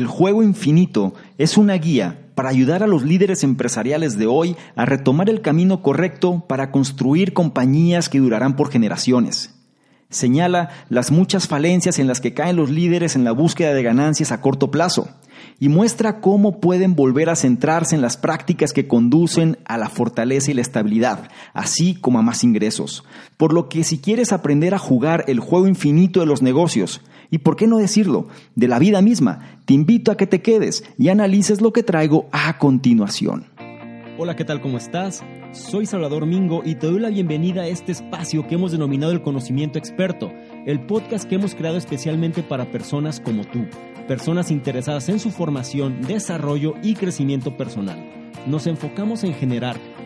El juego infinito es una guía para ayudar a los líderes empresariales de hoy a retomar el camino correcto para construir compañías que durarán por generaciones. Señala las muchas falencias en las que caen los líderes en la búsqueda de ganancias a corto plazo y muestra cómo pueden volver a centrarse en las prácticas que conducen a la fortaleza y la estabilidad, así como a más ingresos. Por lo que si quieres aprender a jugar el juego infinito de los negocios, y por qué no decirlo, de la vida misma, te invito a que te quedes y analices lo que traigo a continuación. Hola, ¿qué tal? ¿Cómo estás? Soy Salvador Mingo y te doy la bienvenida a este espacio que hemos denominado el conocimiento experto, el podcast que hemos creado especialmente para personas como tú, personas interesadas en su formación, desarrollo y crecimiento personal. Nos enfocamos en generar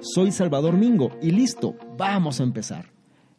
Soy Salvador Mingo y listo, vamos a empezar.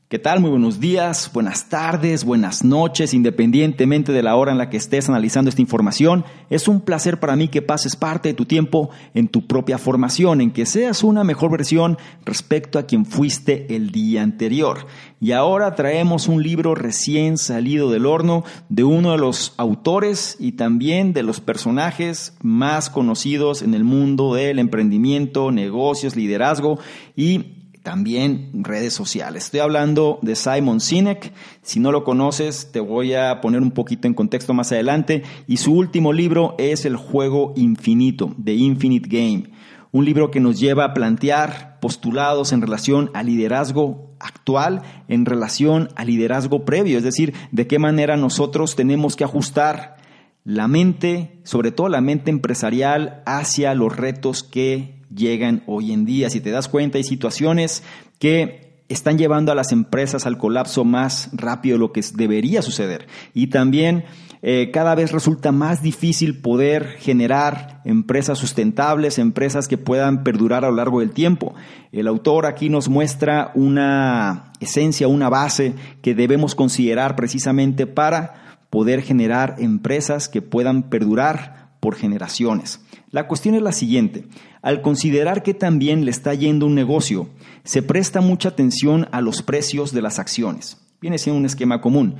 ¿Qué tal? Muy buenos días, buenas tardes, buenas noches, independientemente de la hora en la que estés analizando esta información. Es un placer para mí que pases parte de tu tiempo en tu propia formación, en que seas una mejor versión respecto a quien fuiste el día anterior. Y ahora traemos un libro recién salido del horno de uno de los autores y también de los personajes más conocidos en el mundo del emprendimiento, negocios, liderazgo y también redes sociales. Estoy hablando de Simon Sinek. Si no lo conoces, te voy a poner un poquito en contexto más adelante. Y su último libro es El juego infinito, The Infinite Game. Un libro que nos lleva a plantear postulados en relación al liderazgo actual, en relación al liderazgo previo, es decir, de qué manera nosotros tenemos que ajustar la mente, sobre todo la mente empresarial, hacia los retos que llegan hoy en día. Si te das cuenta, hay situaciones que están llevando a las empresas al colapso más rápido de lo que debería suceder. Y también eh, cada vez resulta más difícil poder generar empresas sustentables, empresas que puedan perdurar a lo largo del tiempo. El autor aquí nos muestra una esencia, una base que debemos considerar precisamente para poder generar empresas que puedan perdurar por generaciones. La cuestión es la siguiente. Al considerar que también le está yendo un negocio, se presta mucha atención a los precios de las acciones. Viene siendo un esquema común.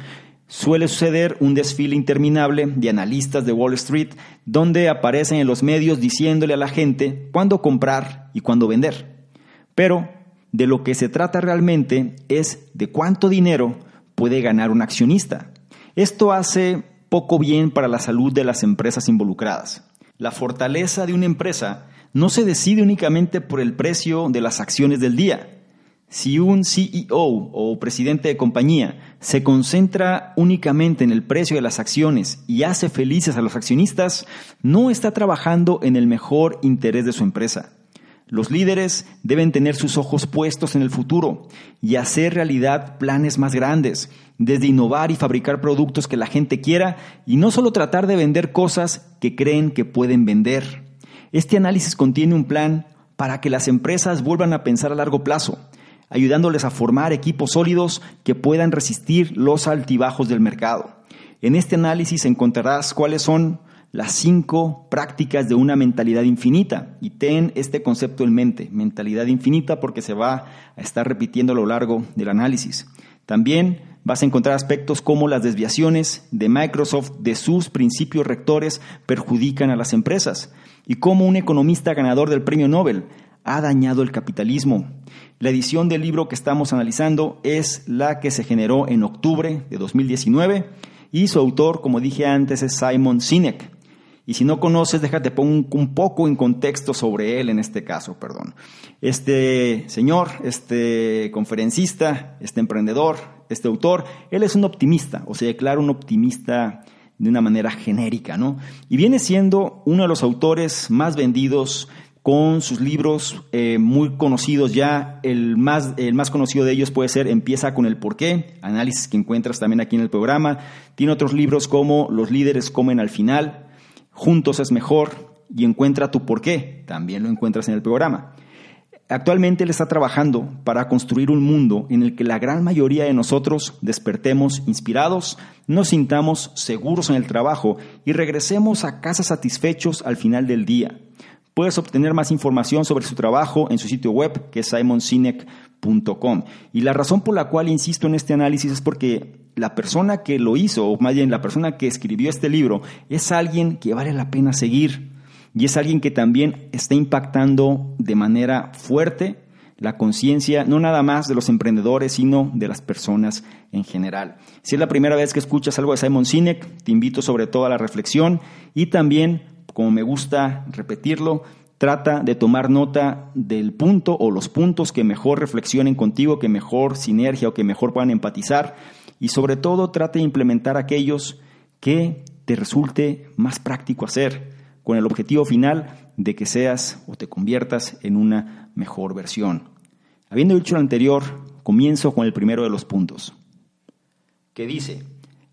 Suele suceder un desfile interminable de analistas de Wall Street donde aparecen en los medios diciéndole a la gente cuándo comprar y cuándo vender. Pero de lo que se trata realmente es de cuánto dinero puede ganar un accionista. Esto hace poco bien para la salud de las empresas involucradas. La fortaleza de una empresa no se decide únicamente por el precio de las acciones del día. Si un CEO o presidente de compañía se concentra únicamente en el precio de las acciones y hace felices a los accionistas, no está trabajando en el mejor interés de su empresa. Los líderes deben tener sus ojos puestos en el futuro y hacer realidad planes más grandes, desde innovar y fabricar productos que la gente quiera y no solo tratar de vender cosas que creen que pueden vender. Este análisis contiene un plan para que las empresas vuelvan a pensar a largo plazo, ayudándoles a formar equipos sólidos que puedan resistir los altibajos del mercado. En este análisis encontrarás cuáles son las cinco prácticas de una mentalidad infinita. Y ten este concepto en mente, mentalidad infinita, porque se va a estar repitiendo a lo largo del análisis. También vas a encontrar aspectos como las desviaciones de Microsoft de sus principios rectores perjudican a las empresas y cómo un economista ganador del premio Nobel ha dañado el capitalismo. La edición del libro que estamos analizando es la que se generó en octubre de 2019 y su autor, como dije antes, es Simon Sinek. Y si no conoces, déjate pongo un, poco en contexto sobre él en este caso, perdón. Este señor, este conferencista, este emprendedor, este autor, él es un optimista, o sea, declara un optimista de una manera genérica, ¿no? Y viene siendo uno de los autores más vendidos con sus libros eh, muy conocidos ya. El más, el más conocido de ellos puede ser Empieza con el porqué, análisis que encuentras también aquí en el programa. Tiene otros libros como Los líderes comen al final, Juntos es mejor y encuentra tu por qué. También lo encuentras en el programa. Actualmente él está trabajando para construir un mundo en el que la gran mayoría de nosotros despertemos inspirados, nos sintamos seguros en el trabajo y regresemos a casa satisfechos al final del día. Puedes obtener más información sobre su trabajo en su sitio web, que es simonsinek.com. Y la razón por la cual insisto en este análisis es porque la persona que lo hizo, o más bien la persona que escribió este libro, es alguien que vale la pena seguir y es alguien que también está impactando de manera fuerte la conciencia, no nada más de los emprendedores, sino de las personas en general. Si es la primera vez que escuchas algo de Simon Sinek, te invito sobre todo a la reflexión y también, como me gusta repetirlo, trata de tomar nota del punto o los puntos que mejor reflexionen contigo, que mejor sinergia o que mejor puedan empatizar y sobre todo trata de implementar aquellos que te resulte más práctico hacer con el objetivo final de que seas o te conviertas en una mejor versión. Habiendo dicho lo anterior, comienzo con el primero de los puntos, que dice,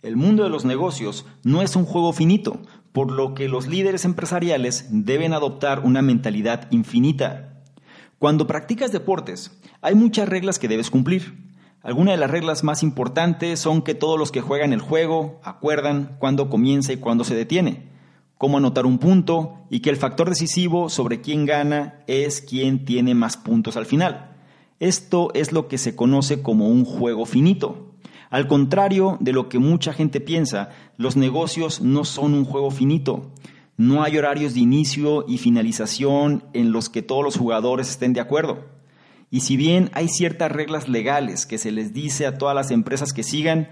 el mundo de los negocios no es un juego finito, por lo que los líderes empresariales deben adoptar una mentalidad infinita. Cuando practicas deportes, hay muchas reglas que debes cumplir. Algunas de las reglas más importantes son que todos los que juegan el juego acuerdan cuándo comienza y cuándo se detiene cómo anotar un punto y que el factor decisivo sobre quién gana es quién tiene más puntos al final. Esto es lo que se conoce como un juego finito. Al contrario de lo que mucha gente piensa, los negocios no son un juego finito. No hay horarios de inicio y finalización en los que todos los jugadores estén de acuerdo. Y si bien hay ciertas reglas legales que se les dice a todas las empresas que sigan,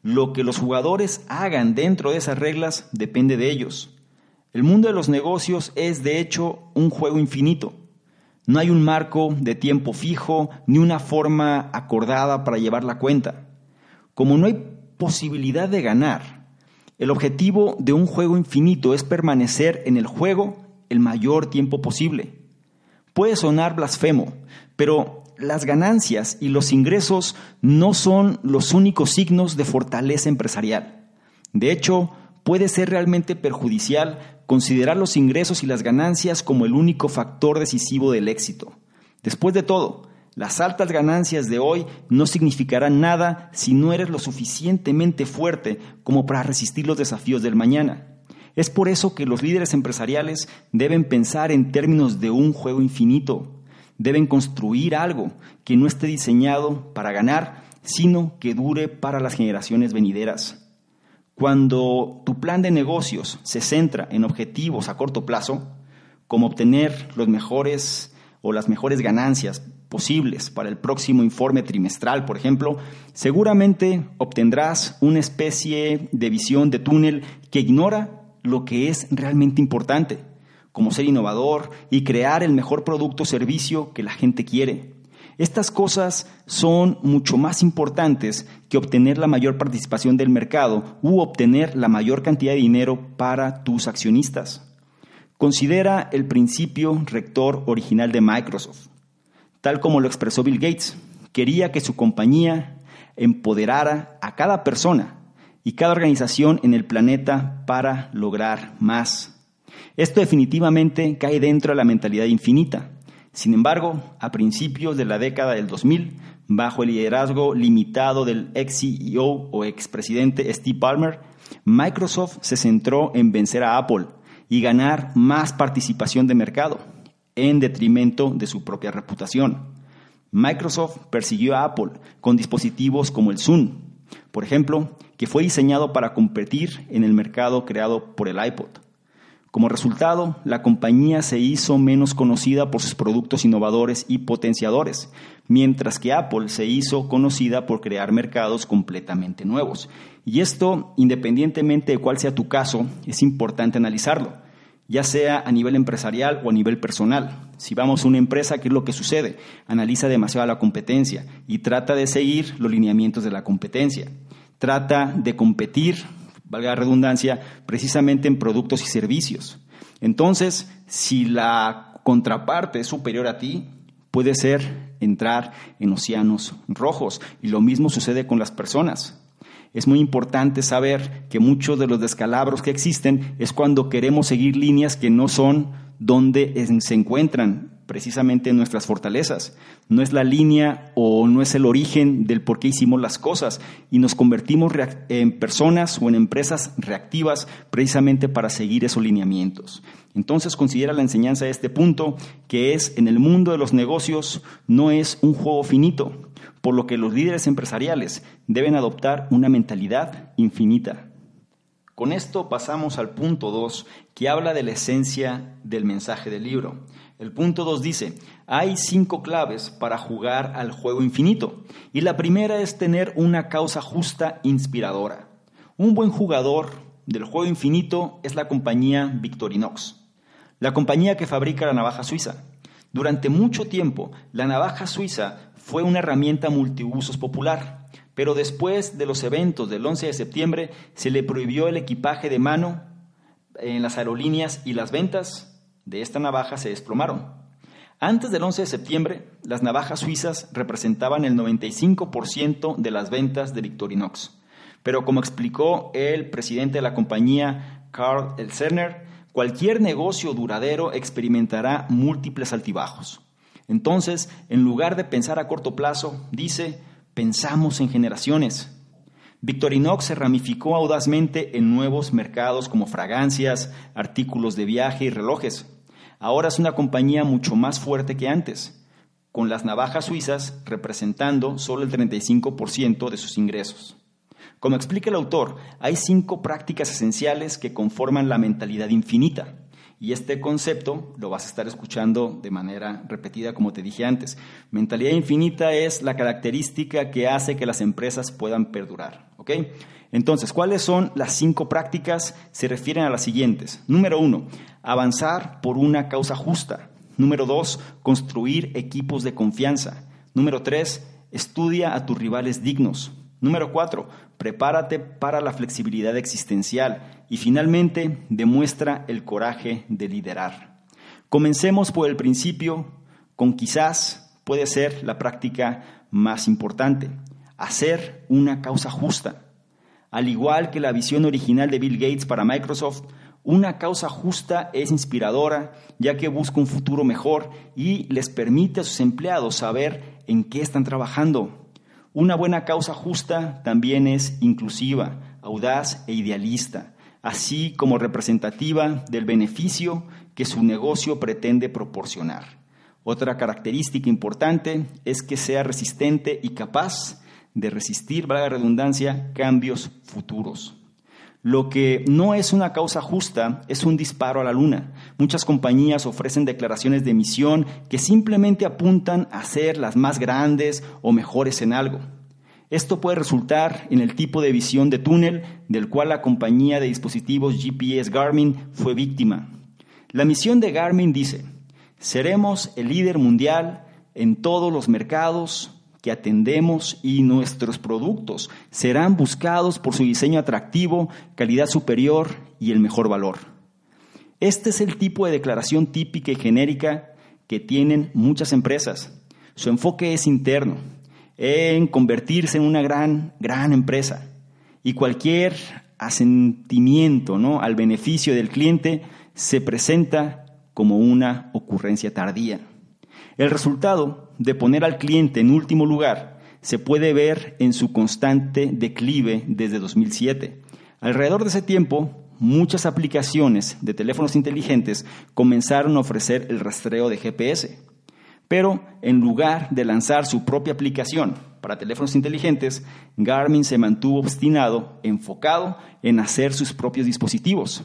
lo que los jugadores hagan dentro de esas reglas depende de ellos. El mundo de los negocios es de hecho un juego infinito. No hay un marco de tiempo fijo ni una forma acordada para llevar la cuenta. Como no hay posibilidad de ganar, el objetivo de un juego infinito es permanecer en el juego el mayor tiempo posible. Puede sonar blasfemo, pero las ganancias y los ingresos no son los únicos signos de fortaleza empresarial. De hecho, puede ser realmente perjudicial considerar los ingresos y las ganancias como el único factor decisivo del éxito. Después de todo, las altas ganancias de hoy no significarán nada si no eres lo suficientemente fuerte como para resistir los desafíos del mañana. Es por eso que los líderes empresariales deben pensar en términos de un juego infinito. Deben construir algo que no esté diseñado para ganar, sino que dure para las generaciones venideras. Cuando tu plan de negocios se centra en objetivos a corto plazo, como obtener los mejores o las mejores ganancias posibles para el próximo informe trimestral, por ejemplo, seguramente obtendrás una especie de visión de túnel que ignora lo que es realmente importante, como ser innovador y crear el mejor producto o servicio que la gente quiere. Estas cosas son mucho más importantes que obtener la mayor participación del mercado u obtener la mayor cantidad de dinero para tus accionistas. Considera el principio rector original de Microsoft. Tal como lo expresó Bill Gates, quería que su compañía empoderara a cada persona y cada organización en el planeta para lograr más. Esto definitivamente cae dentro de la mentalidad infinita. Sin embargo, a principios de la década del 2000, bajo el liderazgo limitado del ex CEO o expresidente Steve Ballmer, Microsoft se centró en vencer a Apple y ganar más participación de mercado, en detrimento de su propia reputación. Microsoft persiguió a Apple con dispositivos como el Zoom, por ejemplo, que fue diseñado para competir en el mercado creado por el iPod. Como resultado, la compañía se hizo menos conocida por sus productos innovadores y potenciadores, mientras que Apple se hizo conocida por crear mercados completamente nuevos. Y esto, independientemente de cuál sea tu caso, es importante analizarlo, ya sea a nivel empresarial o a nivel personal. Si vamos a una empresa, ¿qué es lo que sucede? Analiza demasiado la competencia y trata de seguir los lineamientos de la competencia. Trata de competir valga la redundancia, precisamente en productos y servicios. Entonces, si la contraparte es superior a ti, puede ser entrar en océanos rojos. Y lo mismo sucede con las personas. es muy importante saber que muchos de los descalabros que existen es cuando queremos seguir líneas que no son donde se encuentran precisamente nuestras fortalezas. No es la línea o no es el origen del por qué hicimos las cosas y nos convertimos en personas o en empresas reactivas precisamente para seguir esos lineamientos. Entonces considera la enseñanza de este punto que es en el mundo de los negocios no es un juego finito, por lo que los líderes empresariales deben adoptar una mentalidad infinita. Con esto pasamos al punto 2, que habla de la esencia del mensaje del libro. El punto 2 dice, hay cinco claves para jugar al juego infinito. Y la primera es tener una causa justa inspiradora. Un buen jugador del juego infinito es la compañía Victorinox, la compañía que fabrica la navaja suiza. Durante mucho tiempo, la navaja suiza fue una herramienta multiusos popular, pero después de los eventos del 11 de septiembre se le prohibió el equipaje de mano en las aerolíneas y las ventas de esta navaja se desplomaron. Antes del 11 de septiembre, las navajas suizas representaban el 95% de las ventas de Victorinox. Pero como explicó el presidente de la compañía, Carl Elzerner, cualquier negocio duradero experimentará múltiples altibajos. Entonces, en lugar de pensar a corto plazo, dice, pensamos en generaciones. Victorinox se ramificó audazmente en nuevos mercados como fragancias, artículos de viaje y relojes. Ahora es una compañía mucho más fuerte que antes, con las navajas suizas representando solo el 35% de sus ingresos. Como explica el autor, hay cinco prácticas esenciales que conforman la mentalidad infinita. Y este concepto lo vas a estar escuchando de manera repetida, como te dije antes. Mentalidad infinita es la característica que hace que las empresas puedan perdurar. ¿ok? Entonces, ¿cuáles son las cinco prácticas? Se refieren a las siguientes. Número uno, avanzar por una causa justa. Número dos, construir equipos de confianza. Número tres, estudia a tus rivales dignos. Número cuatro, prepárate para la flexibilidad existencial. Y finalmente, demuestra el coraje de liderar. Comencemos por el principio, con quizás puede ser la práctica más importante, hacer una causa justa. Al igual que la visión original de Bill Gates para Microsoft, una causa justa es inspiradora, ya que busca un futuro mejor y les permite a sus empleados saber en qué están trabajando. Una buena causa justa también es inclusiva, audaz e idealista, así como representativa del beneficio que su negocio pretende proporcionar. Otra característica importante es que sea resistente y capaz de resistir, valga la redundancia, cambios futuros. Lo que no es una causa justa es un disparo a la luna. Muchas compañías ofrecen declaraciones de misión que simplemente apuntan a ser las más grandes o mejores en algo. Esto puede resultar en el tipo de visión de túnel del cual la compañía de dispositivos GPS Garmin fue víctima. La misión de Garmin dice, seremos el líder mundial en todos los mercados, atendemos y nuestros productos serán buscados por su diseño atractivo, calidad superior y el mejor valor. Este es el tipo de declaración típica y genérica que tienen muchas empresas. Su enfoque es interno, en convertirse en una gran, gran empresa. Y cualquier asentimiento ¿no? al beneficio del cliente se presenta como una ocurrencia tardía. El resultado de poner al cliente en último lugar se puede ver en su constante declive desde 2007. Alrededor de ese tiempo, muchas aplicaciones de teléfonos inteligentes comenzaron a ofrecer el rastreo de GPS. Pero en lugar de lanzar su propia aplicación para teléfonos inteligentes, Garmin se mantuvo obstinado, enfocado en hacer sus propios dispositivos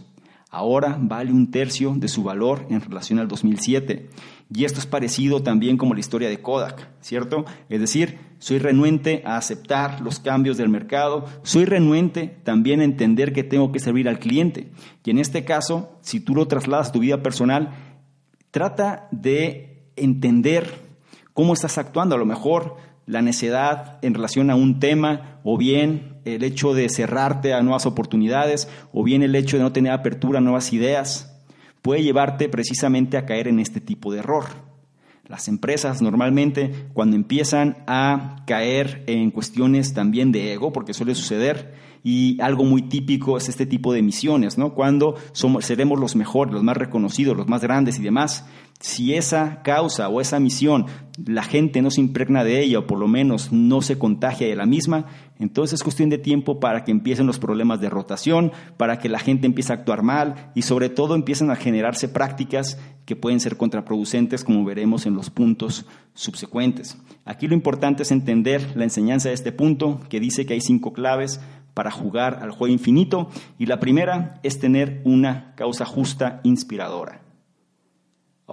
ahora vale un tercio de su valor en relación al 2007. Y esto es parecido también como la historia de Kodak, ¿cierto? Es decir, soy renuente a aceptar los cambios del mercado, soy renuente también a entender que tengo que servir al cliente. Y en este caso, si tú lo trasladas a tu vida personal, trata de entender cómo estás actuando. A lo mejor la necedad en relación a un tema o bien el hecho de cerrarte a nuevas oportunidades o bien el hecho de no tener apertura a nuevas ideas puede llevarte precisamente a caer en este tipo de error. Las empresas normalmente cuando empiezan a caer en cuestiones también de ego, porque suele suceder, y algo muy típico es este tipo de misiones, ¿no? Cuando somos, seremos los mejores, los más reconocidos, los más grandes y demás. Si esa causa o esa misión la gente no se impregna de ella o por lo menos no se contagia de la misma, entonces es cuestión de tiempo para que empiecen los problemas de rotación, para que la gente empiece a actuar mal y sobre todo empiecen a generarse prácticas que pueden ser contraproducentes como veremos en los puntos subsecuentes. Aquí lo importante es entender la enseñanza de este punto que dice que hay cinco claves para jugar al juego infinito y la primera es tener una causa justa inspiradora.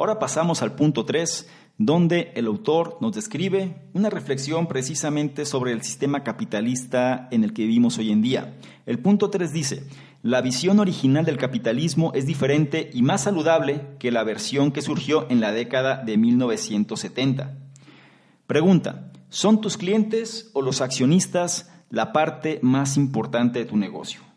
Ahora pasamos al punto 3, donde el autor nos describe una reflexión precisamente sobre el sistema capitalista en el que vivimos hoy en día. El punto 3 dice, la visión original del capitalismo es diferente y más saludable que la versión que surgió en la década de 1970. Pregunta, ¿son tus clientes o los accionistas la parte más importante de tu negocio?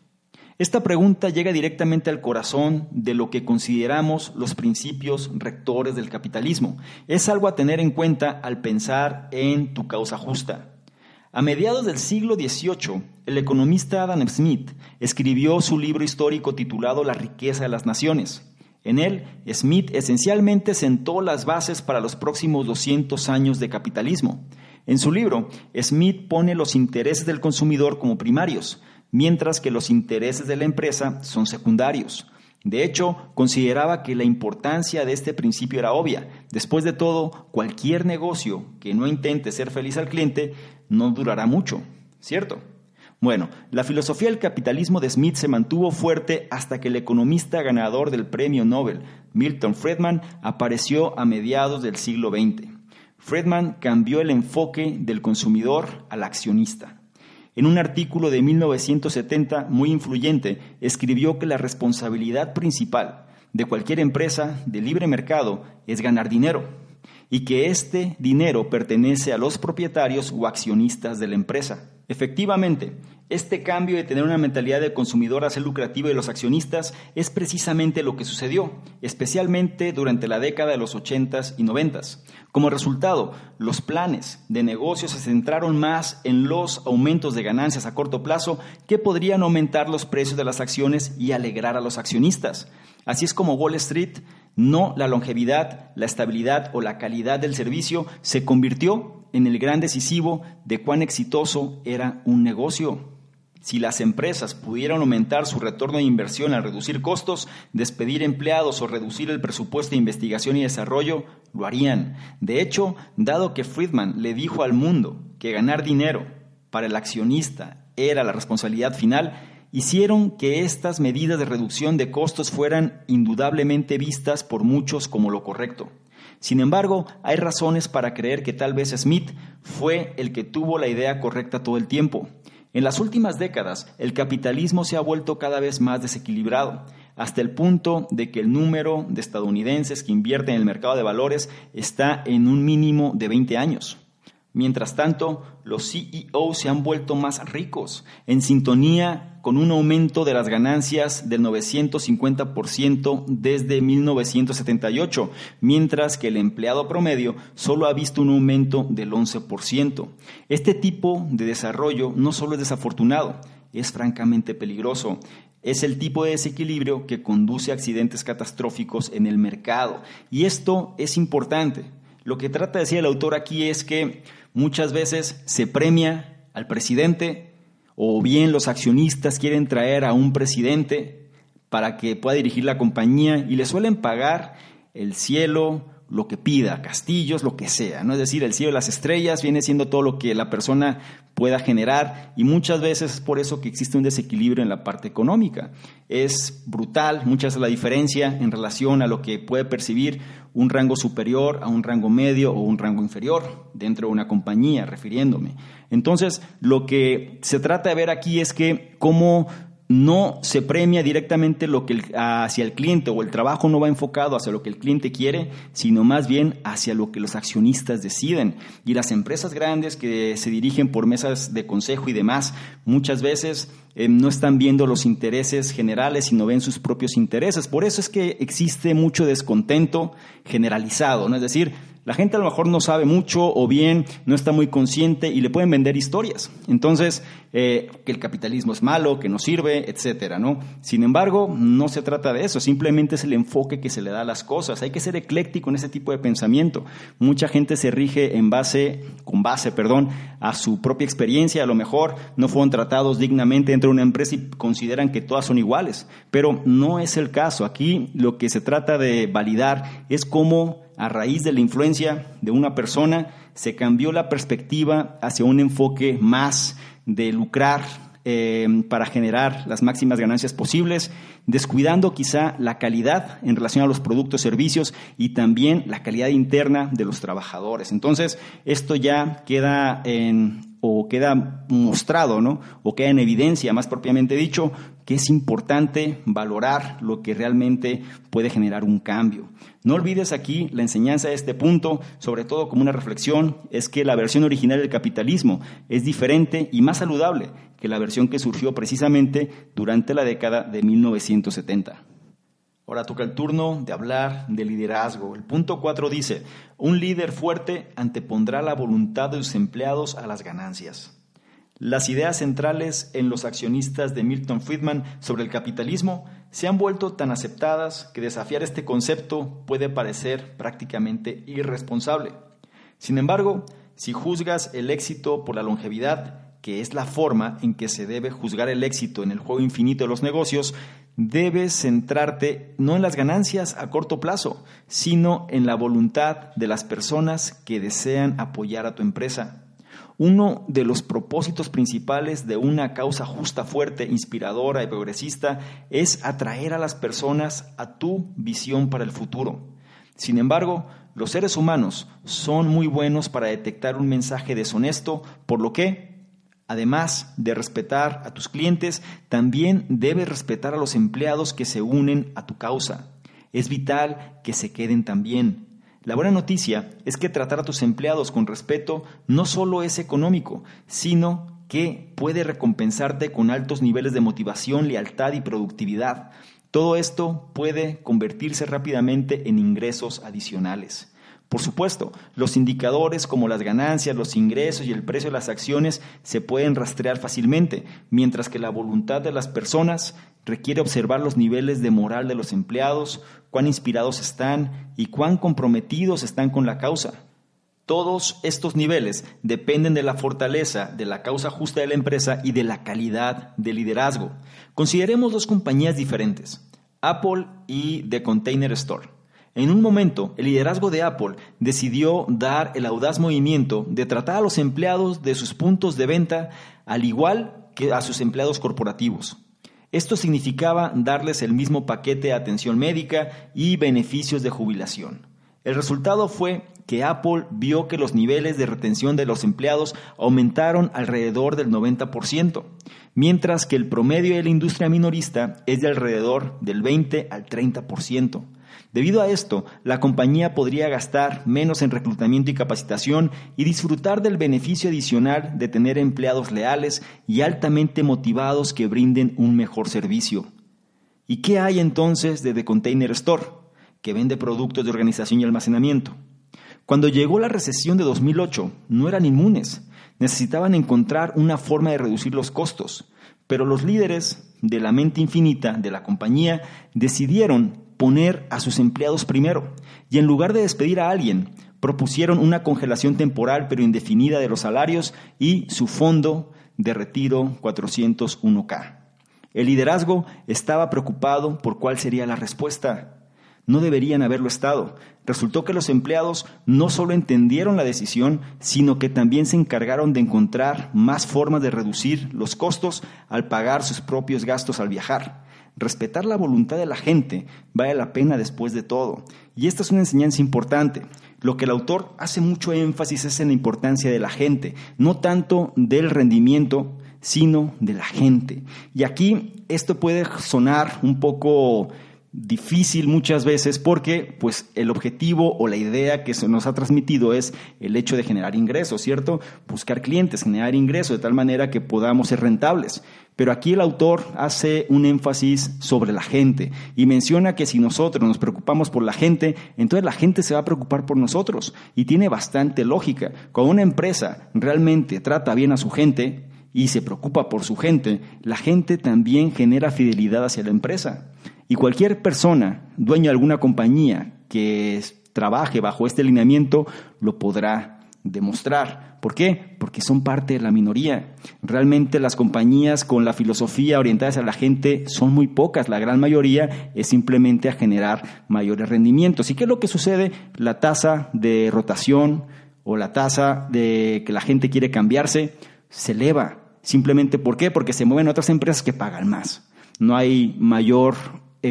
Esta pregunta llega directamente al corazón de lo que consideramos los principios rectores del capitalismo. Es algo a tener en cuenta al pensar en tu causa justa. A mediados del siglo XVIII, el economista Adam Smith escribió su libro histórico titulado La riqueza de las naciones. En él, Smith esencialmente sentó las bases para los próximos 200 años de capitalismo. En su libro, Smith pone los intereses del consumidor como primarios, mientras que los intereses de la empresa son secundarios. De hecho, consideraba que la importancia de este principio era obvia. Después de todo, cualquier negocio que no intente ser feliz al cliente no durará mucho, ¿cierto? Bueno, la filosofía del capitalismo de Smith se mantuvo fuerte hasta que el economista ganador del premio Nobel, Milton Friedman, apareció a mediados del siglo XX. Friedman cambió el enfoque del consumidor al accionista. En un artículo de 1970 muy influyente, escribió que la responsabilidad principal de cualquier empresa de libre mercado es ganar dinero y que este dinero pertenece a los propietarios o accionistas de la empresa. Efectivamente, este cambio de tener una mentalidad de consumidor a ser lucrativo de los accionistas es precisamente lo que sucedió, especialmente durante la década de los 80s y 90s. Como resultado, los planes de negocio se centraron más en los aumentos de ganancias a corto plazo que podrían aumentar los precios de las acciones y alegrar a los accionistas. Así es como Wall Street, no la longevidad, la estabilidad o la calidad del servicio, se convirtió en el gran decisivo de cuán exitoso era un negocio. Si las empresas pudieran aumentar su retorno de inversión al reducir costos, despedir empleados o reducir el presupuesto de investigación y desarrollo, lo harían. De hecho, dado que Friedman le dijo al mundo que ganar dinero para el accionista era la responsabilidad final, hicieron que estas medidas de reducción de costos fueran indudablemente vistas por muchos como lo correcto. Sin embargo, hay razones para creer que tal vez Smith fue el que tuvo la idea correcta todo el tiempo. En las últimas décadas, el capitalismo se ha vuelto cada vez más desequilibrado, hasta el punto de que el número de estadounidenses que invierten en el mercado de valores está en un mínimo de 20 años. Mientras tanto, los CEOs se han vuelto más ricos, en sintonía con un aumento de las ganancias del 950% desde 1978, mientras que el empleado promedio solo ha visto un aumento del 11%. Este tipo de desarrollo no solo es desafortunado, es francamente peligroso. Es el tipo de desequilibrio que conduce a accidentes catastróficos en el mercado. Y esto es importante. Lo que trata de decir el autor aquí es que Muchas veces se premia al presidente o bien los accionistas quieren traer a un presidente para que pueda dirigir la compañía y le suelen pagar el cielo, lo que pida, castillos, lo que sea, ¿no? Es decir, el cielo de las estrellas viene siendo todo lo que la persona pueda generar y muchas veces es por eso que existe un desequilibrio en la parte económica. Es brutal, muchas es la diferencia en relación a lo que puede percibir un rango superior a un rango medio o un rango inferior dentro de una compañía, refiriéndome. Entonces, lo que se trata de ver aquí es que cómo no se premia directamente lo que hacia el cliente o el trabajo no va enfocado hacia lo que el cliente quiere, sino más bien hacia lo que los accionistas deciden. Y las empresas grandes que se dirigen por mesas de consejo y demás, muchas veces eh, no están viendo los intereses generales, sino ven sus propios intereses. Por eso es que existe mucho descontento generalizado, ¿no? Es decir, La gente a lo mejor no sabe mucho o bien no está muy consciente y le pueden vender historias. Entonces, eh, que el capitalismo es malo, que no sirve, etcétera, ¿no? Sin embargo, no se trata de eso, simplemente es el enfoque que se le da a las cosas. Hay que ser ecléctico en ese tipo de pensamiento. Mucha gente se rige en base, con base, perdón, a su propia experiencia. A lo mejor no fueron tratados dignamente dentro de una empresa y consideran que todas son iguales. Pero no es el caso. Aquí lo que se trata de validar es cómo a raíz de la influencia de una persona, se cambió la perspectiva hacia un enfoque más de lucrar eh, para generar las máximas ganancias posibles, descuidando quizá la calidad en relación a los productos, servicios y también la calidad interna de los trabajadores. Entonces, esto ya queda en o queda mostrado, ¿no? O queda en evidencia, más propiamente dicho, que es importante valorar lo que realmente puede generar un cambio. No olvides aquí la enseñanza de este punto, sobre todo como una reflexión, es que la versión original del capitalismo es diferente y más saludable que la versión que surgió precisamente durante la década de 1970. Ahora toca el turno de hablar de liderazgo. El punto 4 dice, un líder fuerte antepondrá la voluntad de sus empleados a las ganancias. Las ideas centrales en los accionistas de Milton Friedman sobre el capitalismo se han vuelto tan aceptadas que desafiar este concepto puede parecer prácticamente irresponsable. Sin embargo, si juzgas el éxito por la longevidad, que es la forma en que se debe juzgar el éxito en el juego infinito de los negocios, debes centrarte no en las ganancias a corto plazo, sino en la voluntad de las personas que desean apoyar a tu empresa. Uno de los propósitos principales de una causa justa, fuerte, inspiradora y progresista es atraer a las personas a tu visión para el futuro. Sin embargo, los seres humanos son muy buenos para detectar un mensaje deshonesto, por lo que Además de respetar a tus clientes, también debes respetar a los empleados que se unen a tu causa. Es vital que se queden también. La buena noticia es que tratar a tus empleados con respeto no solo es económico, sino que puede recompensarte con altos niveles de motivación, lealtad y productividad. Todo esto puede convertirse rápidamente en ingresos adicionales. Por supuesto, los indicadores como las ganancias, los ingresos y el precio de las acciones se pueden rastrear fácilmente, mientras que la voluntad de las personas requiere observar los niveles de moral de los empleados, cuán inspirados están y cuán comprometidos están con la causa. Todos estos niveles dependen de la fortaleza de la causa justa de la empresa y de la calidad del liderazgo. Consideremos dos compañías diferentes, Apple y The Container Store. En un momento, el liderazgo de Apple decidió dar el audaz movimiento de tratar a los empleados de sus puntos de venta al igual que a sus empleados corporativos. Esto significaba darles el mismo paquete de atención médica y beneficios de jubilación. El resultado fue que Apple vio que los niveles de retención de los empleados aumentaron alrededor del 90%, mientras que el promedio de la industria minorista es de alrededor del 20 al 30%. Debido a esto, la compañía podría gastar menos en reclutamiento y capacitación y disfrutar del beneficio adicional de tener empleados leales y altamente motivados que brinden un mejor servicio. ¿Y qué hay entonces de The Container Store, que vende productos de organización y almacenamiento? Cuando llegó la recesión de 2008, no eran inmunes, necesitaban encontrar una forma de reducir los costos, pero los líderes de la mente infinita de la compañía decidieron poner a sus empleados primero y en lugar de despedir a alguien, propusieron una congelación temporal pero indefinida de los salarios y su fondo de retiro 401k. El liderazgo estaba preocupado por cuál sería la respuesta. No deberían haberlo estado. Resultó que los empleados no solo entendieron la decisión, sino que también se encargaron de encontrar más formas de reducir los costos al pagar sus propios gastos al viajar. Respetar la voluntad de la gente vale la pena después de todo. Y esta es una enseñanza importante. Lo que el autor hace mucho énfasis es en la importancia de la gente, no tanto del rendimiento, sino de la gente. Y aquí esto puede sonar un poco difícil muchas veces porque pues el objetivo o la idea que se nos ha transmitido es el hecho de generar ingresos, ¿cierto? Buscar clientes, generar ingresos de tal manera que podamos ser rentables. Pero aquí el autor hace un énfasis sobre la gente y menciona que si nosotros nos preocupamos por la gente, entonces la gente se va a preocupar por nosotros. Y tiene bastante lógica. Cuando una empresa realmente trata bien a su gente y se preocupa por su gente, la gente también genera fidelidad hacia la empresa. Y cualquier persona, dueño de alguna compañía que trabaje bajo este lineamiento, lo podrá demostrar. ¿Por qué? Porque son parte de la minoría. Realmente las compañías con la filosofía orientada hacia la gente son muy pocas. La gran mayoría es simplemente a generar mayores rendimientos. ¿Y qué es lo que sucede? La tasa de rotación o la tasa de que la gente quiere cambiarse se eleva. Simplemente ¿por qué? Porque se mueven otras empresas que pagan más. No hay mayor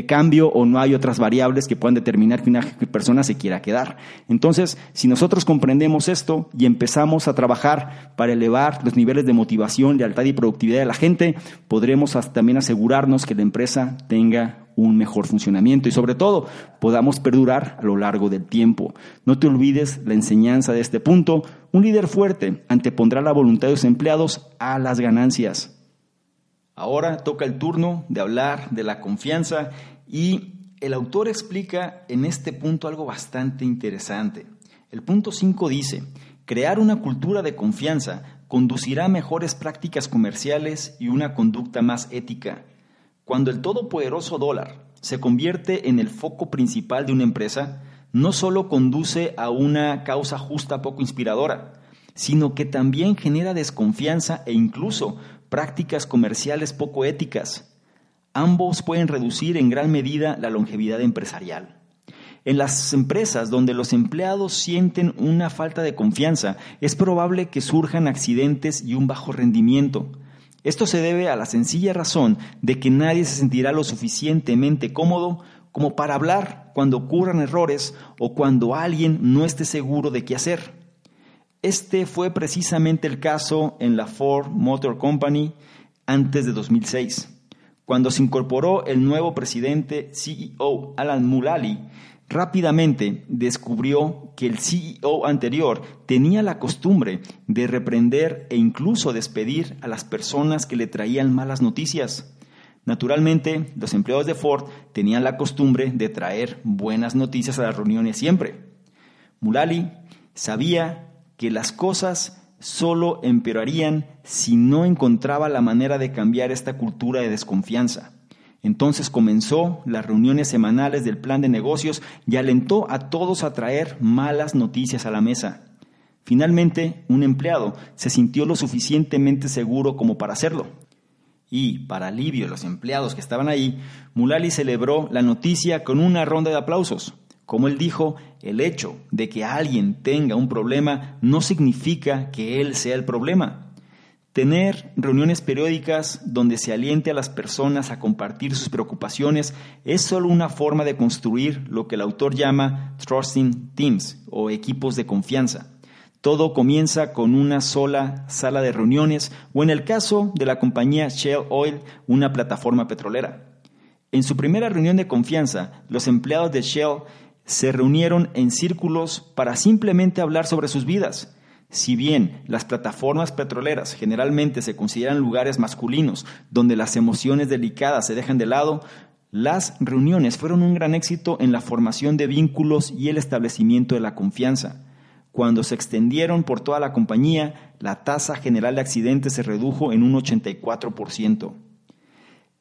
cambio o no hay otras variables que puedan determinar que una persona se quiera quedar. Entonces, si nosotros comprendemos esto y empezamos a trabajar para elevar los niveles de motivación, lealtad y productividad de la gente, podremos también asegurarnos que la empresa tenga un mejor funcionamiento y sobre todo podamos perdurar a lo largo del tiempo. No te olvides la enseñanza de este punto. Un líder fuerte antepondrá la voluntad de sus empleados a las ganancias. Ahora toca el turno de hablar de la confianza y el autor explica en este punto algo bastante interesante. El punto 5 dice, crear una cultura de confianza conducirá a mejores prácticas comerciales y una conducta más ética. Cuando el todopoderoso dólar se convierte en el foco principal de una empresa, no solo conduce a una causa justa poco inspiradora, sino que también genera desconfianza e incluso prácticas comerciales poco éticas. Ambos pueden reducir en gran medida la longevidad empresarial. En las empresas donde los empleados sienten una falta de confianza, es probable que surjan accidentes y un bajo rendimiento. Esto se debe a la sencilla razón de que nadie se sentirá lo suficientemente cómodo como para hablar cuando ocurran errores o cuando alguien no esté seguro de qué hacer. Este fue precisamente el caso en la Ford Motor Company antes de 2006. Cuando se incorporó el nuevo presidente CEO Alan Mulally, rápidamente descubrió que el CEO anterior tenía la costumbre de reprender e incluso despedir a las personas que le traían malas noticias. Naturalmente, los empleados de Ford tenían la costumbre de traer buenas noticias a las reuniones siempre. Mulally sabía que las cosas solo empeorarían si no encontraba la manera de cambiar esta cultura de desconfianza. Entonces comenzó las reuniones semanales del plan de negocios y alentó a todos a traer malas noticias a la mesa. Finalmente, un empleado se sintió lo suficientemente seguro como para hacerlo. Y, para alivio de los empleados que estaban ahí, Mulali celebró la noticia con una ronda de aplausos. Como él dijo, el hecho de que alguien tenga un problema no significa que él sea el problema. Tener reuniones periódicas donde se aliente a las personas a compartir sus preocupaciones es solo una forma de construir lo que el autor llama trusting teams o equipos de confianza. Todo comienza con una sola sala de reuniones o en el caso de la compañía Shell Oil, una plataforma petrolera. En su primera reunión de confianza, los empleados de Shell se reunieron en círculos para simplemente hablar sobre sus vidas. Si bien las plataformas petroleras generalmente se consideran lugares masculinos donde las emociones delicadas se dejan de lado, las reuniones fueron un gran éxito en la formación de vínculos y el establecimiento de la confianza. Cuando se extendieron por toda la compañía, la tasa general de accidentes se redujo en un 84%.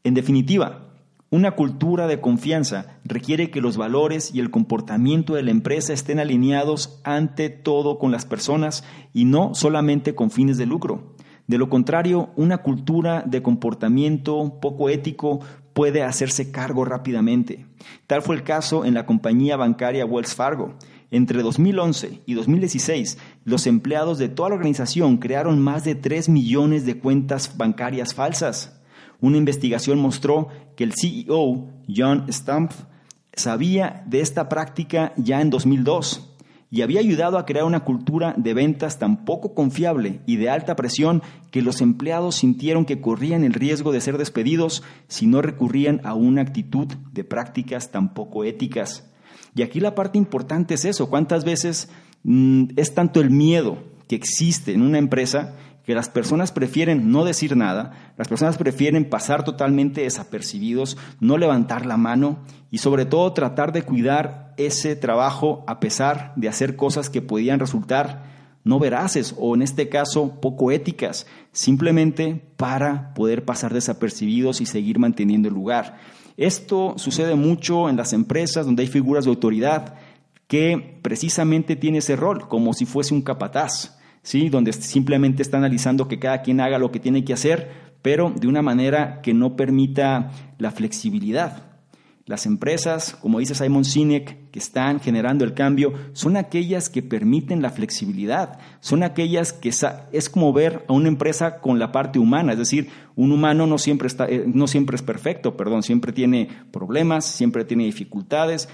En definitiva, una cultura de confianza requiere que los valores y el comportamiento de la empresa estén alineados ante todo con las personas y no solamente con fines de lucro. De lo contrario, una cultura de comportamiento poco ético puede hacerse cargo rápidamente. Tal fue el caso en la compañía bancaria Wells Fargo. Entre 2011 y 2016, los empleados de toda la organización crearon más de 3 millones de cuentas bancarias falsas. Una investigación mostró que el CEO, John Stumpf, sabía de esta práctica ya en 2002 y había ayudado a crear una cultura de ventas tan poco confiable y de alta presión que los empleados sintieron que corrían el riesgo de ser despedidos si no recurrían a una actitud de prácticas tan poco éticas. Y aquí la parte importante es eso, cuántas veces mm, es tanto el miedo que existe en una empresa que las personas prefieren no decir nada, las personas prefieren pasar totalmente desapercibidos, no levantar la mano y sobre todo tratar de cuidar ese trabajo a pesar de hacer cosas que podían resultar no veraces o en este caso poco éticas, simplemente para poder pasar desapercibidos y seguir manteniendo el lugar. Esto sucede mucho en las empresas donde hay figuras de autoridad que precisamente tiene ese rol, como si fuese un capataz ¿sí? donde simplemente está analizando que cada quien haga lo que tiene que hacer, pero de una manera que no permita la flexibilidad. Las empresas, como dice Simon Sinek, que están generando el cambio, son aquellas que permiten la flexibilidad, son aquellas que es como ver a una empresa con la parte humana, es decir, un humano no siempre, está, eh, no siempre es perfecto, perdón, siempre tiene problemas, siempre tiene dificultades,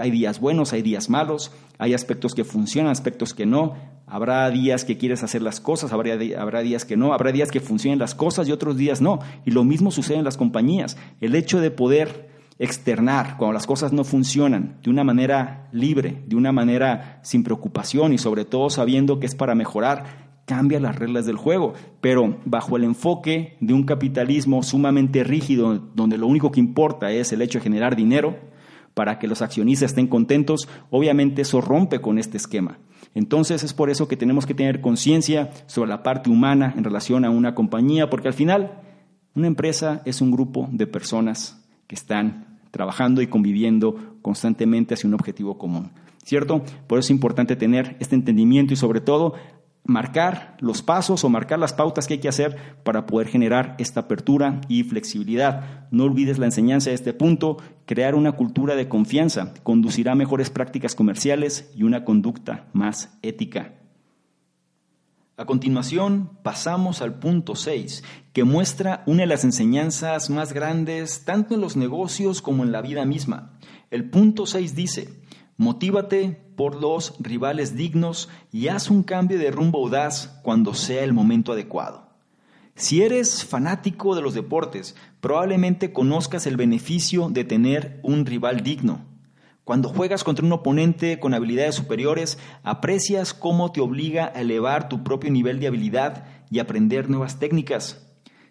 hay días buenos, hay días malos, hay aspectos que funcionan, aspectos que no, habrá días que quieres hacer las cosas, habrá, habrá días que no, habrá días que funcionen las cosas y otros días no, y lo mismo sucede en las compañías, el hecho de poder externar cuando las cosas no funcionan de una manera libre, de una manera sin preocupación y sobre todo sabiendo que es para mejorar, cambia las reglas del juego, pero bajo el enfoque de un capitalismo sumamente rígido, donde lo único que importa es el hecho de generar dinero para que los accionistas estén contentos, obviamente eso rompe con este esquema. Entonces es por eso que tenemos que tener conciencia sobre la parte humana en relación a una compañía, porque al final una empresa es un grupo de personas que están trabajando y conviviendo constantemente hacia un objetivo común. ¿Cierto? Por eso es importante tener este entendimiento y sobre todo marcar los pasos o marcar las pautas que hay que hacer para poder generar esta apertura y flexibilidad. No olvides la enseñanza de este punto, crear una cultura de confianza conducirá a mejores prácticas comerciales y una conducta más ética. A continuación, pasamos al punto 6, que muestra una de las enseñanzas más grandes tanto en los negocios como en la vida misma. El punto 6 dice, motívate por los rivales dignos y haz un cambio de rumbo audaz cuando sea el momento adecuado. Si eres fanático de los deportes, probablemente conozcas el beneficio de tener un rival digno. Cuando juegas contra un oponente con habilidades superiores, aprecias cómo te obliga a elevar tu propio nivel de habilidad y aprender nuevas técnicas.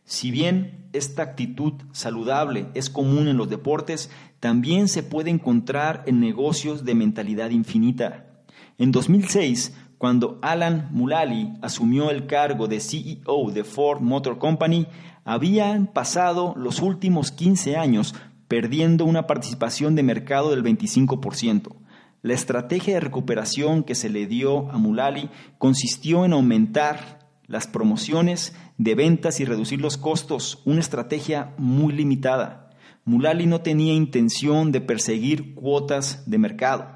Si bien esta actitud saludable es común en los deportes, también se puede encontrar en negocios de mentalidad infinita. En 2006, cuando Alan Mulally asumió el cargo de CEO de Ford Motor Company, habían pasado los últimos 15 años perdiendo una participación de mercado del 25%. La estrategia de recuperación que se le dio a Mulali consistió en aumentar las promociones de ventas y reducir los costos, una estrategia muy limitada. Mulali no tenía intención de perseguir cuotas de mercado.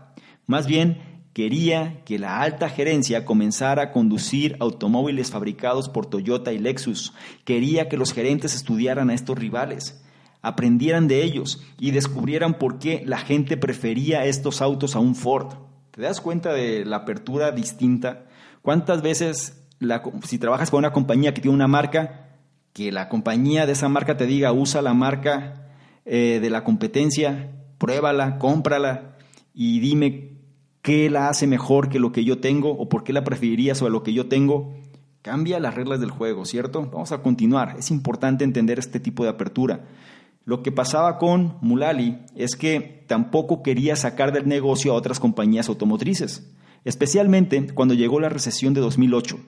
Más bien, quería que la alta gerencia comenzara a conducir automóviles fabricados por Toyota y Lexus. Quería que los gerentes estudiaran a estos rivales aprendieran de ellos y descubrieran por qué la gente prefería estos autos a un Ford. ¿Te das cuenta de la apertura distinta? ¿Cuántas veces, si trabajas con una compañía que tiene una marca, que la compañía de esa marca te diga usa la marca eh, de la competencia, pruébala, cómprala y dime qué la hace mejor que lo que yo tengo o por qué la preferirías sobre lo que yo tengo? Cambia las reglas del juego, ¿cierto? Vamos a continuar. Es importante entender este tipo de apertura. Lo que pasaba con Mulali es que tampoco quería sacar del negocio a otras compañías automotrices, especialmente cuando llegó la recesión de 2008.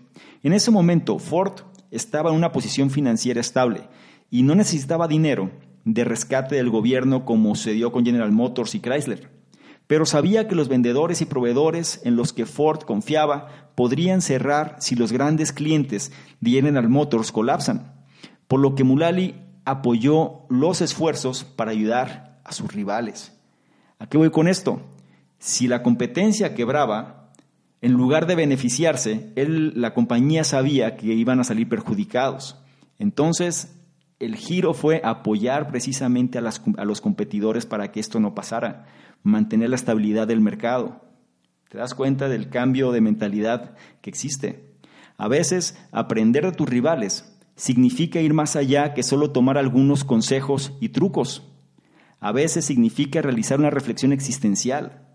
En ese momento, Ford estaba en una posición financiera estable y no necesitaba dinero de rescate del gobierno como sucedió con General Motors y Chrysler. Pero sabía que los vendedores y proveedores en los que Ford confiaba podrían cerrar si los grandes clientes de General Motors colapsan, por lo que Mulali apoyó los esfuerzos para ayudar a sus rivales. ¿A qué voy con esto? Si la competencia quebraba, en lugar de beneficiarse, él, la compañía sabía que iban a salir perjudicados. Entonces, el giro fue apoyar precisamente a, a los competidores para que esto no pasara, mantener la estabilidad del mercado. ¿Te das cuenta del cambio de mentalidad que existe? A veces, aprender de tus rivales significa ir más allá que solo tomar algunos consejos y trucos. A veces significa realizar una reflexión existencial.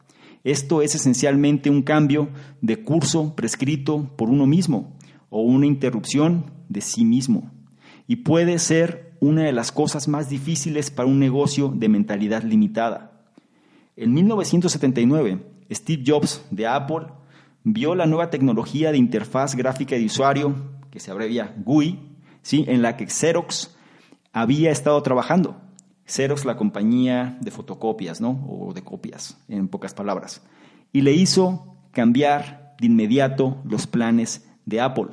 Esto es esencialmente un cambio de curso prescrito por uno mismo o una interrupción de sí mismo. Y puede ser una de las cosas más difíciles para un negocio de mentalidad limitada. En 1979, Steve Jobs de Apple vio la nueva tecnología de interfaz gráfica de usuario, que se abrevia GUI, ¿sí? en la que Xerox había estado trabajando. Xerox, la compañía de fotocopias, ¿no? O de copias, en pocas palabras. Y le hizo cambiar de inmediato los planes de Apple.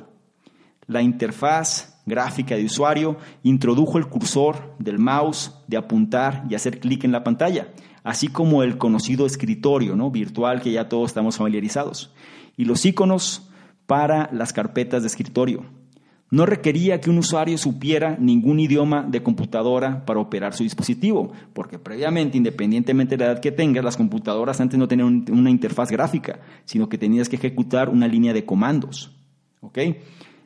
La interfaz gráfica de usuario introdujo el cursor del mouse de apuntar y hacer clic en la pantalla, así como el conocido escritorio ¿no? virtual que ya todos estamos familiarizados, y los iconos para las carpetas de escritorio. No requería que un usuario supiera ningún idioma de computadora para operar su dispositivo, porque previamente, independientemente de la edad que tengas, las computadoras antes no tenían una interfaz gráfica, sino que tenías que ejecutar una línea de comandos.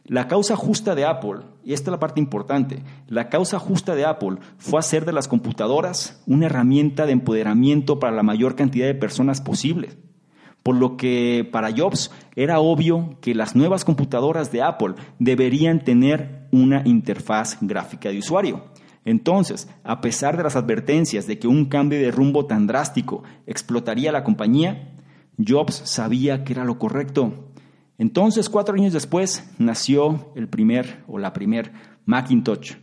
La causa justa de Apple, y esta es la parte importante, la causa justa de Apple fue hacer de las computadoras una herramienta de empoderamiento para la mayor cantidad de personas posible por lo que para Jobs era obvio que las nuevas computadoras de Apple deberían tener una interfaz gráfica de usuario. Entonces, a pesar de las advertencias de que un cambio de rumbo tan drástico explotaría la compañía, Jobs sabía que era lo correcto. Entonces, cuatro años después, nació el primer o la primer Macintosh.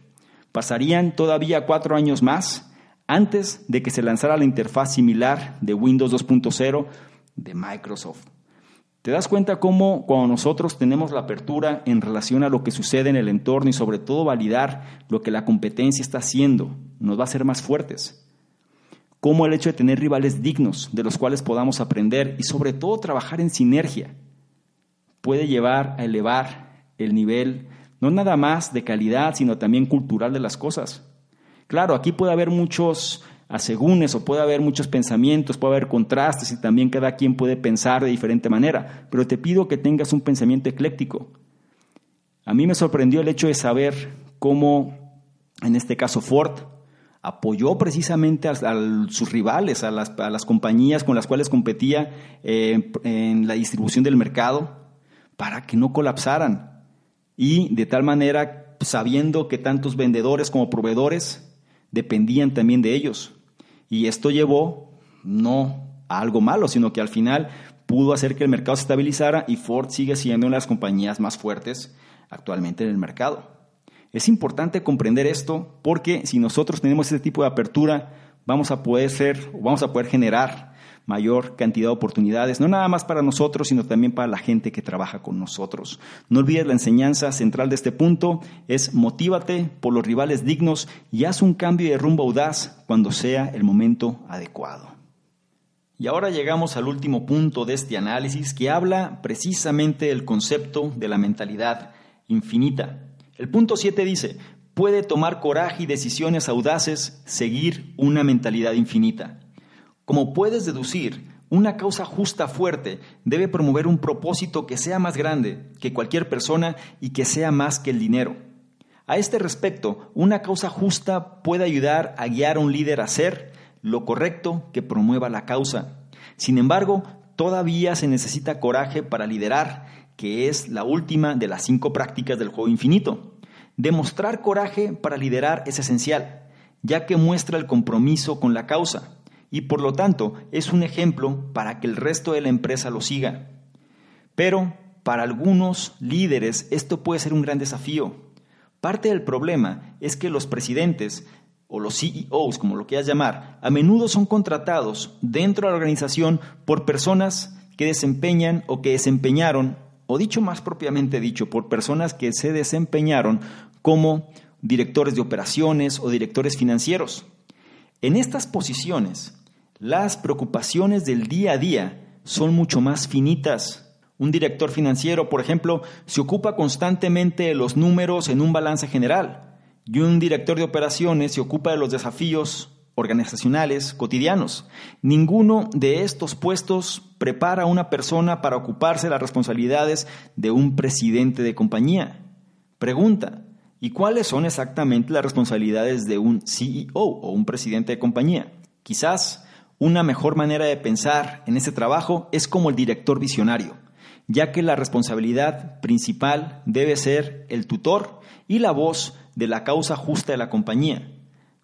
Pasarían todavía cuatro años más antes de que se lanzara la interfaz similar de Windows 2.0 de Microsoft. ¿Te das cuenta cómo cuando nosotros tenemos la apertura en relación a lo que sucede en el entorno y sobre todo validar lo que la competencia está haciendo, nos va a hacer más fuertes? Cómo el hecho de tener rivales dignos de los cuales podamos aprender y sobre todo trabajar en sinergia puede llevar a elevar el nivel no nada más de calidad, sino también cultural de las cosas. Claro, aquí puede haber muchos asegúnes o puede haber muchos pensamientos, puede haber contrastes y también cada quien puede pensar de diferente manera, pero te pido que tengas un pensamiento ecléctico. A mí me sorprendió el hecho de saber cómo, en este caso Ford, apoyó precisamente a, sus rivales, a las, compañías con las cuales competía eh, en la distribución del mercado, para que no colapsaran. Y de tal manera, sabiendo que tantos vendedores como proveedores dependían también de ellos. Y esto llevó no a algo malo, sino que al final pudo hacer que el mercado se estabilizara y Ford sigue siendo una de las compañías más fuertes actualmente en el mercado. Es importante comprender esto porque si nosotros tenemos este tipo de apertura, vamos a poder ser, vamos a poder generar mayor cantidad de oportunidades, no nada más para nosotros, sino también para la gente que trabaja con nosotros. No olvides la enseñanza central de este punto, es motívate por los rivales dignos y haz un cambio de rumbo audaz cuando sea el momento adecuado. Y ahora llegamos al último punto de este análisis que habla precisamente del concepto de la mentalidad infinita. El punto 7 dice, puede tomar coraje y decisiones audaces seguir una mentalidad infinita. Como puedes deducir, una causa justa fuerte debe promover un propósito que sea más grande que cualquier persona y que sea más que el dinero. A este respecto, una causa justa puede ayudar a guiar a un líder a hacer lo correcto que promueva la causa. Sin embargo, todavía se necesita coraje para liderar, que es la última de las cinco prácticas del juego infinito. Demostrar coraje para liderar es esencial, ya que muestra el compromiso con la causa y por lo tanto es un ejemplo para que el resto de la empresa lo siga. Pero para algunos líderes esto puede ser un gran desafío. Parte del problema es que los presidentes o los CEOs, como lo quieras llamar, a menudo son contratados dentro de la organización por personas que desempeñan o que desempeñaron, o dicho más propiamente dicho, por personas que se desempeñaron como directores de operaciones o directores financieros. En estas posiciones, las preocupaciones del día a día son mucho más finitas. Un director financiero, por ejemplo, se ocupa constantemente de los números en un balance general y un director de operaciones se ocupa de los desafíos organizacionales cotidianos. Ninguno de estos puestos prepara a una persona para ocuparse de las responsabilidades de un presidente de compañía. Pregunta, ¿y cuáles son exactamente las responsabilidades de un CEO o un presidente de compañía? Quizás una mejor manera de pensar en ese trabajo es como el director visionario, ya que la responsabilidad principal debe ser el tutor y la voz de la causa justa de la compañía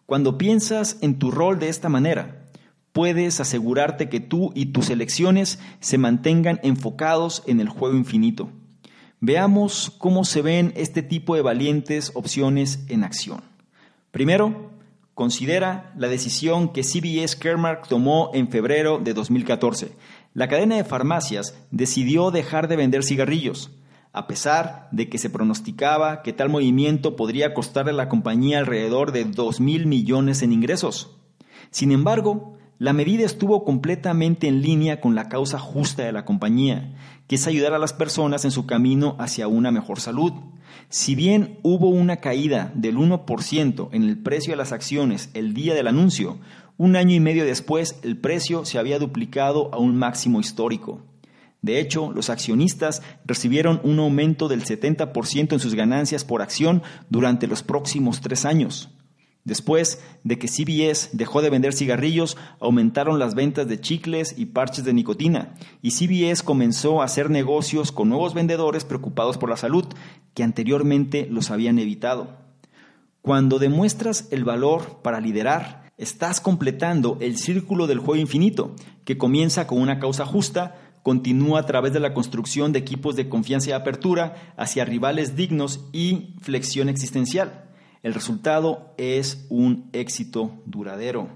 cuando piensas en tu rol de esta manera, puedes asegurarte que tú y tus elecciones se mantengan enfocados en el juego infinito. Veamos cómo se ven este tipo de valientes opciones en acción. Primero, considera la decisión que CBS Caremark tomó en febrero de 2014. La cadena de farmacias decidió dejar de vender cigarrillos a pesar de que se pronosticaba que tal movimiento podría costarle a la compañía alrededor de 2 mil millones en ingresos. Sin embargo, la medida estuvo completamente en línea con la causa justa de la compañía, que es ayudar a las personas en su camino hacia una mejor salud. Si bien hubo una caída del 1% en el precio de las acciones el día del anuncio, un año y medio después el precio se había duplicado a un máximo histórico. De hecho, los accionistas recibieron un aumento del 70% en sus ganancias por acción durante los próximos tres años. Después de que CBS dejó de vender cigarrillos, aumentaron las ventas de chicles y parches de nicotina, y CBS comenzó a hacer negocios con nuevos vendedores preocupados por la salud, que anteriormente los habían evitado. Cuando demuestras el valor para liderar, estás completando el círculo del juego infinito, que comienza con una causa justa, continúa a través de la construcción de equipos de confianza y apertura hacia rivales dignos y flexión existencial. El resultado es un éxito duradero.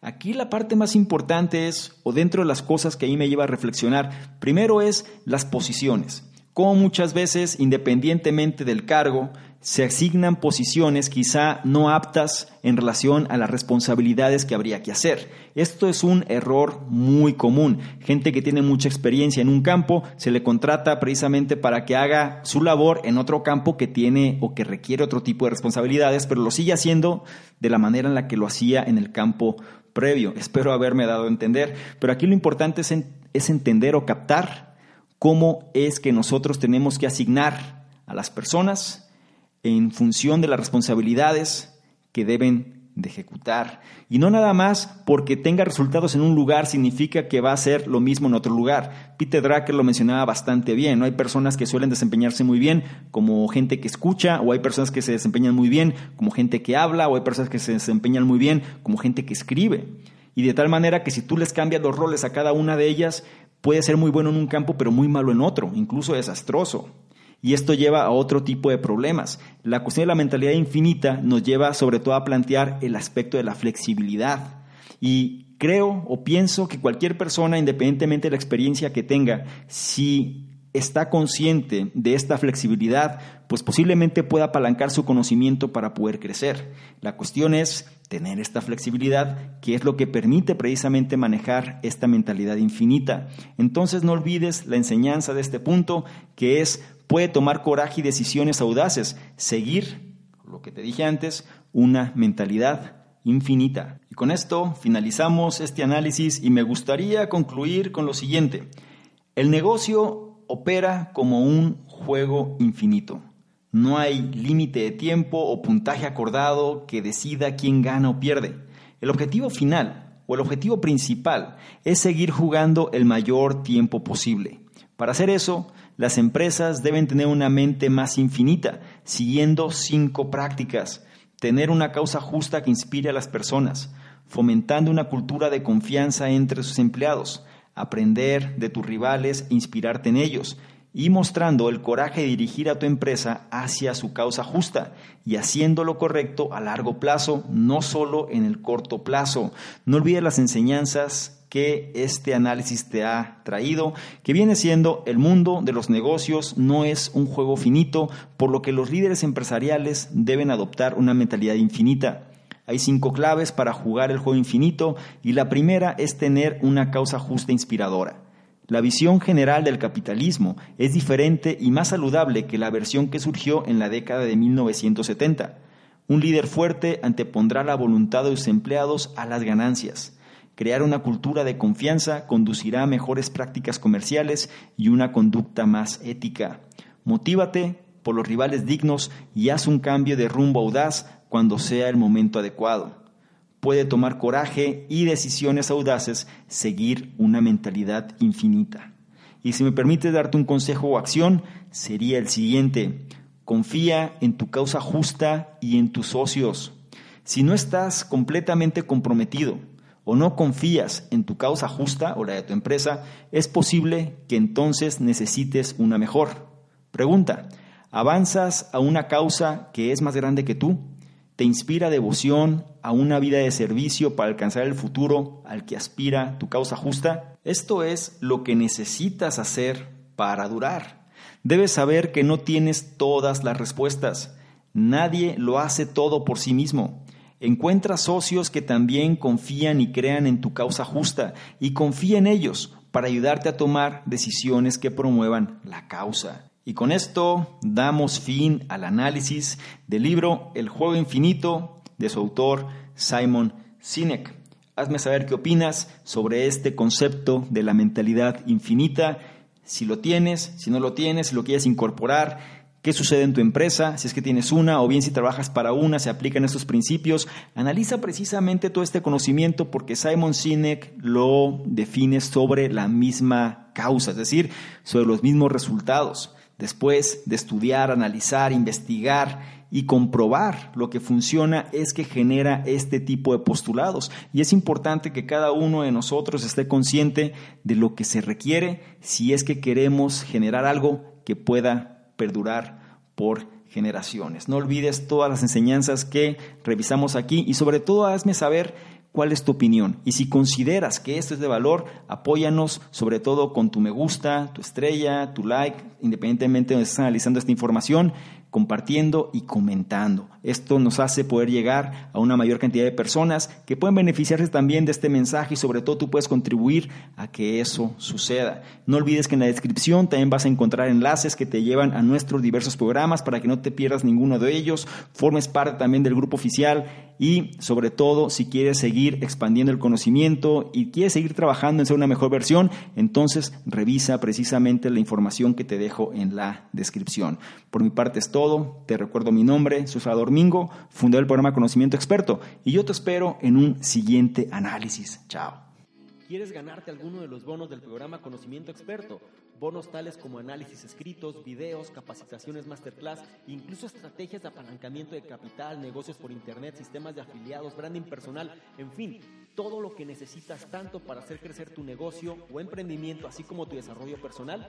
Aquí la parte más importante es, o dentro de las cosas que ahí me lleva a reflexionar, primero es las posiciones. Como muchas veces, independientemente del cargo, se asignan posiciones quizá no aptas en relación a las responsabilidades que habría que hacer. Esto es un error muy común. Gente que tiene mucha experiencia en un campo se le contrata precisamente para que haga su labor en otro campo que tiene o que requiere otro tipo de responsabilidades, pero lo sigue haciendo de la manera en la que lo hacía en el campo previo. Espero haberme dado a entender, pero aquí lo importante es, entender o captar cómo es que nosotros tenemos que asignar a las personas en función de las responsabilidades que deben de ejecutar. Y no nada más porque tenga resultados en un lugar significa que va a ser lo mismo en otro lugar. Peter Drucker lo mencionaba bastante bien. ¿no? Hay personas que suelen desempeñarse muy bien como gente que escucha, o hay personas que se desempeñan muy bien como gente que habla, o hay personas que se desempeñan muy bien como gente que escribe. Y de tal manera que si tú les cambias los roles a cada una de ellas, puede ser muy bueno en un campo, pero muy malo en otro, incluso desastroso. Y esto lleva a otro tipo de problemas. La cuestión de la mentalidad infinita nos lleva sobre todo a plantear el aspecto de la flexibilidad. Y creo o pienso que cualquier persona, independientemente de la experiencia que tenga, si está consciente de esta flexibilidad, pues posiblemente pueda apalancar su conocimiento para poder crecer. La cuestión es tener esta flexibilidad, que es lo que permite precisamente manejar esta mentalidad infinita. Entonces no olvides la enseñanza de este punto, que es puede tomar coraje y decisiones audaces, seguir, lo que te dije antes, una mentalidad infinita. Y con esto finalizamos este análisis y me gustaría concluir con lo siguiente. El negocio opera como un juego infinito. No hay límite de tiempo o puntaje acordado que decida quién gana o pierde. El objetivo final o el objetivo principal es seguir jugando el mayor tiempo posible. Para hacer eso, las empresas deben tener una mente más infinita, siguiendo cinco prácticas. Tener una causa justa que inspire a las personas, fomentando una cultura de confianza entre sus empleados, aprender de tus rivales e inspirarte en ellos, y mostrando el coraje de dirigir a tu empresa hacia su causa justa y haciendo lo correcto a largo plazo, no solo en el corto plazo. No olvides las enseñanzas que este análisis te ha traído, que viene siendo el mundo de los negocios no es un juego finito, por lo que los líderes empresariales deben adoptar una mentalidad infinita. Hay cinco claves para jugar el juego infinito y la primera es tener una causa justa e inspiradora. La visión general del capitalismo es diferente y más saludable que la versión que surgió en la década de 1970 Un líder fuerte antepondrá la voluntad de sus empleados a las ganancias. Crear una cultura de confianza conducirá a mejores prácticas comerciales y una conducta más ética. Motívate por los rivales dignos y haz un cambio de rumbo audaz cuando sea el momento adecuado. Puede tomar coraje y decisiones audaces seguir una mentalidad infinita. Y si me permite darte un consejo o acción, sería el siguiente. Confía en tu causa justa y en tus socios. Si no estás completamente comprometido o no confías en tu causa justa o la de tu empresa, es posible que entonces necesites una mejor. Pregunta, ¿avanzas a una causa que es más grande que tú? ¿Te inspira devoción a una vida de servicio para alcanzar el futuro al que aspira tu causa justa? Esto es lo que necesitas hacer para durar. Debes saber que no tienes todas las respuestas. Nadie lo hace todo por sí mismo. Encuentra socios que también confían y crean en tu causa justa y confía en ellos para ayudarte a tomar decisiones que promuevan la causa. Y con esto damos fin al análisis del libro El juego infinito de su autor Simon Sinek. Hazme saber qué opinas sobre este concepto de la mentalidad infinita si lo tienes, si no lo tienes, si lo quieres incorporar, qué sucede en tu empresa, si es que tienes una o bien si trabajas para una, se aplican estos principios. Analiza precisamente todo este conocimiento porque Simon Sinek lo define sobre la misma causa, es decir, sobre los mismos resultados. Después de estudiar, analizar, investigar y comprobar lo que funciona es que genera este tipo de postulados. Y es importante que cada uno de nosotros esté consciente de lo que se requiere si es que queremos generar algo que pueda perdurar por generaciones. No olvides todas las enseñanzas que revisamos aquí y sobre todo hazme saber cuál es tu opinión. Y si consideras que esto es de valor, apóyanos sobre todo con tu me gusta, tu estrella, tu like, independientemente de donde estés analizando esta información compartiendo y comentando. Esto nos hace poder llegar a una mayor cantidad de personas que pueden beneficiarse también de este mensaje y sobre todo tú puedes contribuir a que eso suceda. No olvides que en la descripción también vas a encontrar enlaces que te llevan a nuestros diversos programas para que no te pierdas ninguno de ellos, formes parte también del grupo oficial y sobre todo si quieres seguir expandiendo el conocimiento y quieres seguir trabajando en ser una mejor versión, entonces revisa precisamente la información que te dejo en la descripción. Por mi parte es todo, te recuerdo mi nombre, soy Salvador Mingo, fundador del programa Conocimiento Experto y yo te espero en un siguiente análisis. Chao. ¿Quieres ganarte alguno de los bonos del programa Conocimiento Experto? Bonos tales como análisis escritos, videos, capacitaciones masterclass, incluso estrategias de apalancamiento de capital, negocios por internet, sistemas de afiliados, branding personal, en fin, todo lo que necesitas tanto para hacer crecer tu negocio o emprendimiento, así como tu desarrollo personal.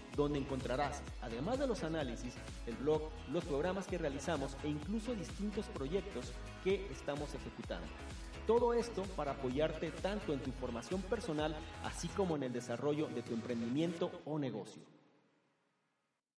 donde encontrarás, además de los análisis, el blog, los programas que realizamos e incluso distintos proyectos que estamos ejecutando. Todo esto para apoyarte tanto en tu formación personal, así como en el desarrollo de tu emprendimiento o negocio.